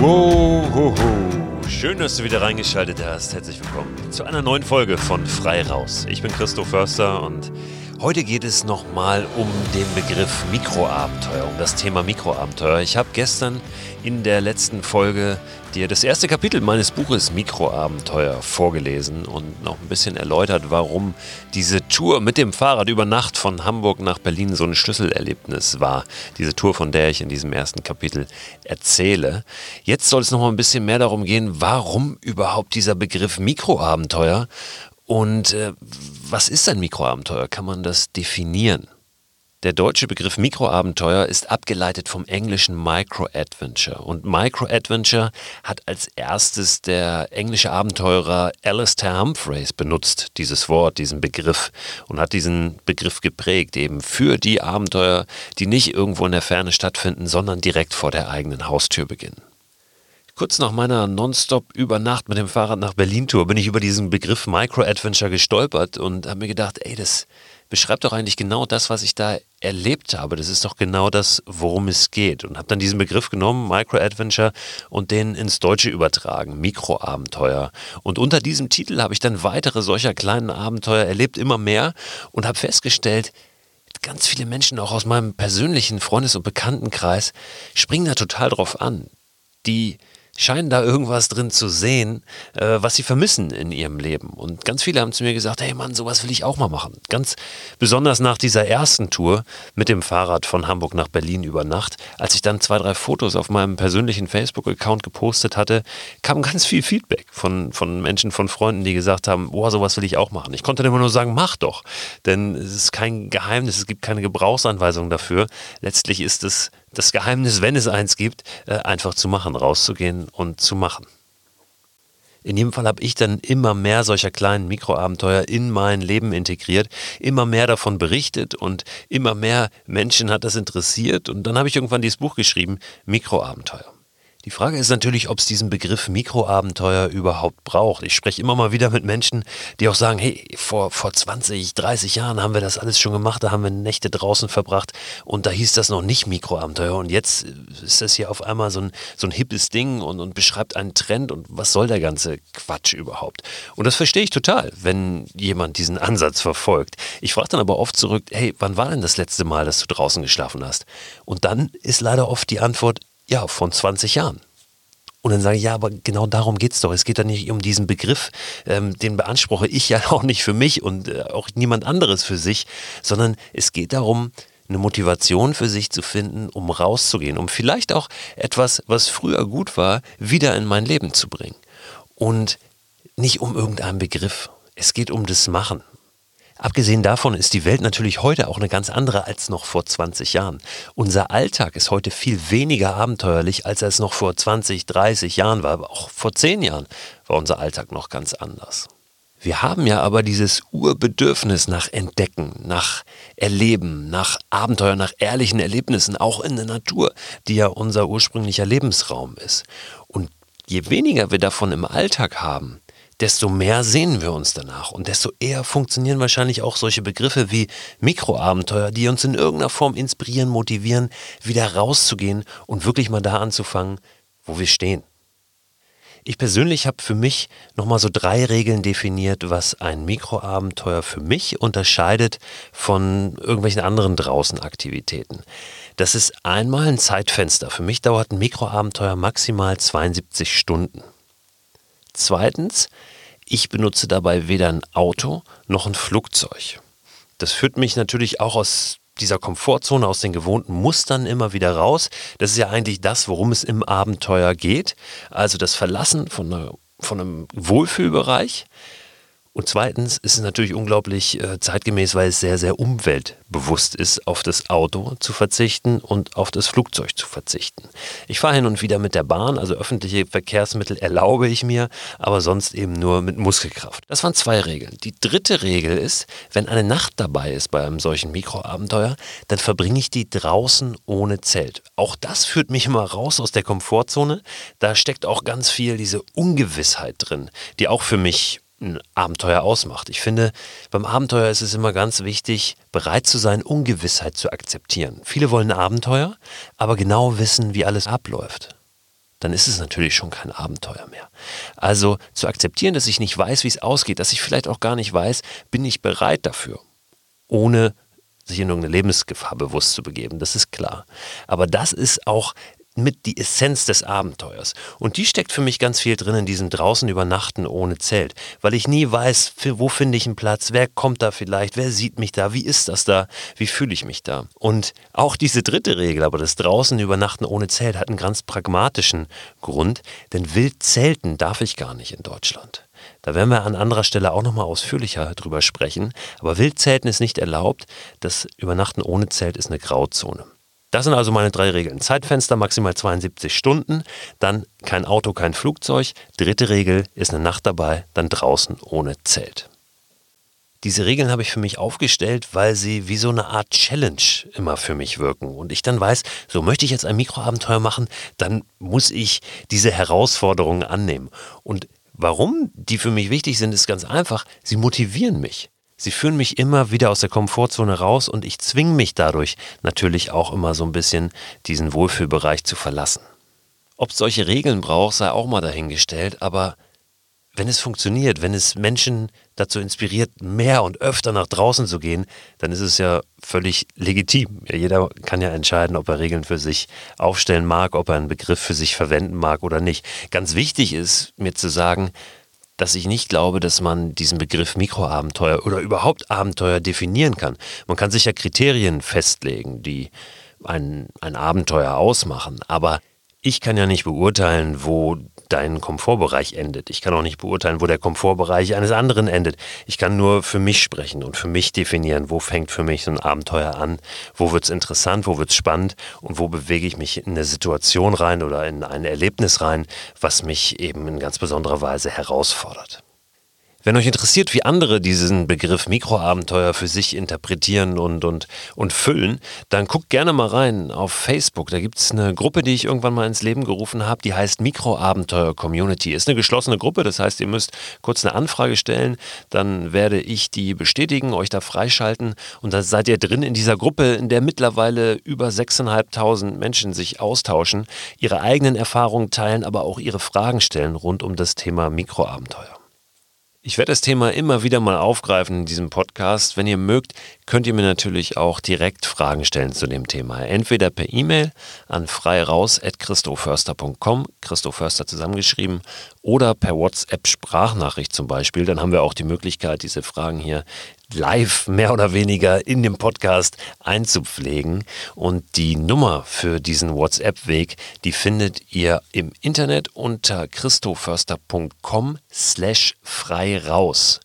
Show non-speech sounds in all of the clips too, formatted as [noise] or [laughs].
Ho, ho, ho. Schön, dass du wieder reingeschaltet hast. Herzlich willkommen zu einer neuen Folge von Frei Raus. Ich bin Christoph Förster und Heute geht es nochmal um den Begriff Mikroabenteuer, um das Thema Mikroabenteuer. Ich habe gestern in der letzten Folge dir das erste Kapitel meines Buches Mikroabenteuer vorgelesen und noch ein bisschen erläutert, warum diese Tour mit dem Fahrrad über Nacht von Hamburg nach Berlin so ein Schlüsselerlebnis war. Diese Tour, von der ich in diesem ersten Kapitel erzähle. Jetzt soll es nochmal ein bisschen mehr darum gehen, warum überhaupt dieser Begriff Mikroabenteuer und äh, was ist ein Mikroabenteuer? Kann man das definieren? Der deutsche Begriff Mikroabenteuer ist abgeleitet vom englischen Micro-Adventure. Und Micro-Adventure hat als erstes der englische Abenteurer Alistair Humphreys benutzt, dieses Wort, diesen Begriff, und hat diesen Begriff geprägt, eben für die Abenteuer, die nicht irgendwo in der Ferne stattfinden, sondern direkt vor der eigenen Haustür beginnen. Kurz nach meiner Nonstop über Nacht mit dem Fahrrad nach Berlin-Tour bin ich über diesen Begriff Micro-Adventure gestolpert und habe mir gedacht, ey, das beschreibt doch eigentlich genau das, was ich da erlebt habe. Das ist doch genau das, worum es geht. Und habe dann diesen Begriff genommen, Micro-Adventure, und den ins Deutsche übertragen, Mikroabenteuer. Und unter diesem Titel habe ich dann weitere solcher kleinen Abenteuer erlebt, immer mehr, und habe festgestellt, ganz viele Menschen, auch aus meinem persönlichen Freundes- und Bekanntenkreis, springen da total drauf an. Die scheinen da irgendwas drin zu sehen, äh, was sie vermissen in ihrem Leben. Und ganz viele haben zu mir gesagt, hey Mann, sowas will ich auch mal machen. Ganz besonders nach dieser ersten Tour mit dem Fahrrad von Hamburg nach Berlin über Nacht, als ich dann zwei, drei Fotos auf meinem persönlichen Facebook-Account gepostet hatte, kam ganz viel Feedback von, von Menschen, von Freunden, die gesagt haben, boah, sowas will ich auch machen. Ich konnte dann immer nur sagen, mach doch. Denn es ist kein Geheimnis, es gibt keine Gebrauchsanweisung dafür. Letztlich ist es das Geheimnis, wenn es eins gibt, äh, einfach zu machen, rauszugehen und zu machen. In jedem Fall habe ich dann immer mehr solcher kleinen Mikroabenteuer in mein Leben integriert, immer mehr davon berichtet und immer mehr Menschen hat das interessiert. Und dann habe ich irgendwann dieses Buch geschrieben, Mikroabenteuer. Die Frage ist natürlich, ob es diesen Begriff Mikroabenteuer überhaupt braucht. Ich spreche immer mal wieder mit Menschen, die auch sagen, hey, vor, vor 20, 30 Jahren haben wir das alles schon gemacht, da haben wir Nächte draußen verbracht und da hieß das noch nicht Mikroabenteuer und jetzt ist das hier auf einmal so ein, so ein hippes Ding und, und beschreibt einen Trend und was soll der ganze Quatsch überhaupt? Und das verstehe ich total, wenn jemand diesen Ansatz verfolgt. Ich frage dann aber oft zurück, hey, wann war denn das letzte Mal, dass du draußen geschlafen hast? Und dann ist leider oft die Antwort, ja, von 20 Jahren. Und dann sage ich, ja, aber genau darum geht es doch. Es geht doch nicht um diesen Begriff, ähm, den beanspruche ich ja [laughs] auch nicht für mich und äh, auch niemand anderes für sich, sondern es geht darum, eine Motivation für sich zu finden, um rauszugehen, um vielleicht auch etwas, was früher gut war, wieder in mein Leben zu bringen. Und nicht um irgendeinen Begriff. Es geht um das Machen. Abgesehen davon ist die Welt natürlich heute auch eine ganz andere als noch vor 20 Jahren. Unser Alltag ist heute viel weniger abenteuerlich, als er es noch vor 20, 30 Jahren war. Aber auch vor 10 Jahren war unser Alltag noch ganz anders. Wir haben ja aber dieses Urbedürfnis nach Entdecken, nach Erleben, nach Abenteuer, nach ehrlichen Erlebnissen, auch in der Natur, die ja unser ursprünglicher Lebensraum ist. Und je weniger wir davon im Alltag haben, desto mehr sehnen wir uns danach und desto eher funktionieren wahrscheinlich auch solche Begriffe wie Mikroabenteuer, die uns in irgendeiner Form inspirieren, motivieren, wieder rauszugehen und wirklich mal da anzufangen, wo wir stehen. Ich persönlich habe für mich nochmal so drei Regeln definiert, was ein Mikroabenteuer für mich unterscheidet von irgendwelchen anderen Draußenaktivitäten. Das ist einmal ein Zeitfenster. Für mich dauert ein Mikroabenteuer maximal 72 Stunden. Zweitens, ich benutze dabei weder ein Auto noch ein Flugzeug. Das führt mich natürlich auch aus dieser Komfortzone, aus den gewohnten Mustern immer wieder raus. Das ist ja eigentlich das, worum es im Abenteuer geht. Also das Verlassen von, einer, von einem Wohlfühlbereich und zweitens ist es natürlich unglaublich äh, zeitgemäß, weil es sehr, sehr umweltbewusst ist, auf das Auto zu verzichten und auf das Flugzeug zu verzichten. Ich fahre hin und wieder mit der Bahn, also öffentliche Verkehrsmittel erlaube ich mir, aber sonst eben nur mit Muskelkraft. Das waren zwei Regeln. Die dritte Regel ist, wenn eine Nacht dabei ist bei einem solchen Mikroabenteuer, dann verbringe ich die draußen ohne Zelt. Auch das führt mich immer raus aus der Komfortzone. Da steckt auch ganz viel diese Ungewissheit drin, die auch für mich ein Abenteuer ausmacht. Ich finde, beim Abenteuer ist es immer ganz wichtig, bereit zu sein, Ungewissheit zu akzeptieren. Viele wollen Abenteuer, aber genau wissen, wie alles abläuft. dann ist es natürlich schon kein Abenteuer mehr. Also zu akzeptieren, dass ich nicht weiß, wie es ausgeht, dass ich vielleicht auch gar nicht weiß, bin ich bereit dafür, ohne sich in irgendeine Lebensgefahr bewusst zu begeben, das ist klar. Aber das ist auch mit die Essenz des Abenteuers. Und die steckt für mich ganz viel drin in diesem draußen übernachten ohne Zelt, weil ich nie weiß, wo finde ich einen Platz, wer kommt da vielleicht, wer sieht mich da, wie ist das da, wie fühle ich mich da. Und auch diese dritte Regel, aber das draußen übernachten ohne Zelt, hat einen ganz pragmatischen Grund, denn wild zelten darf ich gar nicht in Deutschland. Da werden wir an anderer Stelle auch nochmal ausführlicher drüber sprechen. Aber Wildzelten ist nicht erlaubt. Das Übernachten ohne Zelt ist eine Grauzone. Das sind also meine drei Regeln. Zeitfenster maximal 72 Stunden, dann kein Auto, kein Flugzeug. Dritte Regel ist eine Nacht dabei, dann draußen ohne Zelt. Diese Regeln habe ich für mich aufgestellt, weil sie wie so eine Art Challenge immer für mich wirken. Und ich dann weiß, so möchte ich jetzt ein Mikroabenteuer machen, dann muss ich diese Herausforderungen annehmen. Und warum die für mich wichtig sind, ist ganz einfach. Sie motivieren mich. Sie führen mich immer wieder aus der Komfortzone raus und ich zwinge mich dadurch natürlich auch immer so ein bisschen diesen Wohlfühlbereich zu verlassen. Ob es solche Regeln braucht, sei auch mal dahingestellt, aber wenn es funktioniert, wenn es Menschen dazu inspiriert, mehr und öfter nach draußen zu gehen, dann ist es ja völlig legitim. Jeder kann ja entscheiden, ob er Regeln für sich aufstellen mag, ob er einen Begriff für sich verwenden mag oder nicht. Ganz wichtig ist mir zu sagen, dass ich nicht glaube, dass man diesen Begriff Mikroabenteuer oder überhaupt Abenteuer definieren kann. Man kann sicher Kriterien festlegen, die ein, ein Abenteuer ausmachen, aber ich kann ja nicht beurteilen, wo dein Komfortbereich endet. Ich kann auch nicht beurteilen, wo der Komfortbereich eines anderen endet. Ich kann nur für mich sprechen und für mich definieren, wo fängt für mich so ein Abenteuer an, wo wird es interessant, wo wird es spannend und wo bewege ich mich in eine Situation rein oder in ein Erlebnis rein, was mich eben in ganz besonderer Weise herausfordert. Wenn euch interessiert, wie andere diesen Begriff Mikroabenteuer für sich interpretieren und, und, und füllen, dann guckt gerne mal rein auf Facebook. Da gibt es eine Gruppe, die ich irgendwann mal ins Leben gerufen habe, die heißt Mikroabenteuer Community. Ist eine geschlossene Gruppe, das heißt, ihr müsst kurz eine Anfrage stellen, dann werde ich die bestätigen, euch da freischalten und dann seid ihr drin in dieser Gruppe, in der mittlerweile über 6.500 Menschen sich austauschen, ihre eigenen Erfahrungen teilen, aber auch ihre Fragen stellen rund um das Thema Mikroabenteuer. Ich werde das Thema immer wieder mal aufgreifen in diesem Podcast. Wenn ihr mögt, könnt ihr mir natürlich auch direkt Fragen stellen zu dem Thema. Entweder per E-Mail an freiraus.christoförster.com, Christo Förster zusammengeschrieben, oder per WhatsApp-Sprachnachricht zum Beispiel. Dann haben wir auch die Möglichkeit, diese Fragen hier live mehr oder weniger in dem Podcast einzupflegen. Und die Nummer für diesen WhatsApp-Weg, die findet ihr im Internet unter christoförster.com slash frei raus.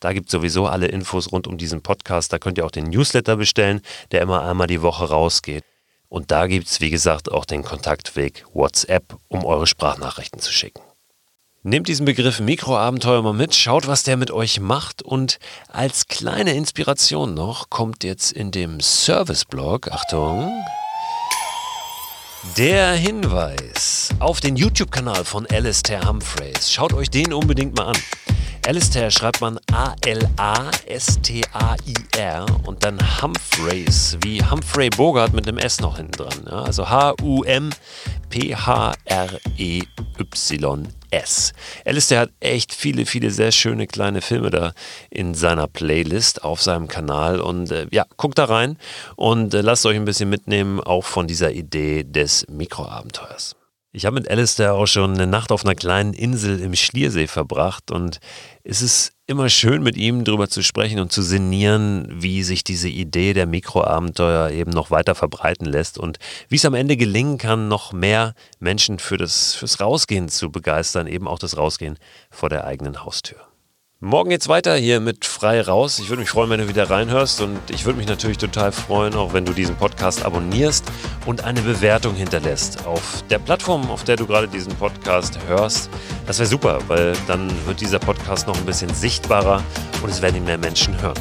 Da gibt es sowieso alle Infos rund um diesen Podcast. Da könnt ihr auch den Newsletter bestellen, der immer einmal die Woche rausgeht. Und da gibt es, wie gesagt, auch den Kontaktweg WhatsApp, um eure Sprachnachrichten zu schicken. Nehmt diesen Begriff Mikroabenteuer mal mit, schaut, was der mit euch macht und als kleine Inspiration noch kommt jetzt in dem Serviceblog, Achtung, der Hinweis auf den YouTube-Kanal von Alistair Humphreys. Schaut euch den unbedingt mal an. Alistair schreibt man A-L-A-S-T-A-I-R und dann Humphreys, wie Humphrey Bogart mit einem S noch hinten dran. Ja, also H-U-M-P-H-R-E-Y-S. Alistair hat echt viele, viele sehr schöne kleine Filme da in seiner Playlist auf seinem Kanal und äh, ja, guckt da rein und äh, lasst euch ein bisschen mitnehmen, auch von dieser Idee des Mikroabenteuers. Ich habe mit Alistair auch schon eine Nacht auf einer kleinen Insel im Schliersee verbracht und es ist immer schön mit ihm darüber zu sprechen und zu sinnieren, wie sich diese Idee der Mikroabenteuer eben noch weiter verbreiten lässt und wie es am Ende gelingen kann, noch mehr Menschen für das, fürs Rausgehen zu begeistern, eben auch das Rausgehen vor der eigenen Haustür. Morgen geht's weiter hier mit Frei raus. Ich würde mich freuen, wenn du wieder reinhörst und ich würde mich natürlich total freuen, auch wenn du diesen Podcast abonnierst und eine Bewertung hinterlässt auf der Plattform, auf der du gerade diesen Podcast hörst. Das wäre super, weil dann wird dieser Podcast noch ein bisschen sichtbarer und es werden ihn mehr Menschen hören.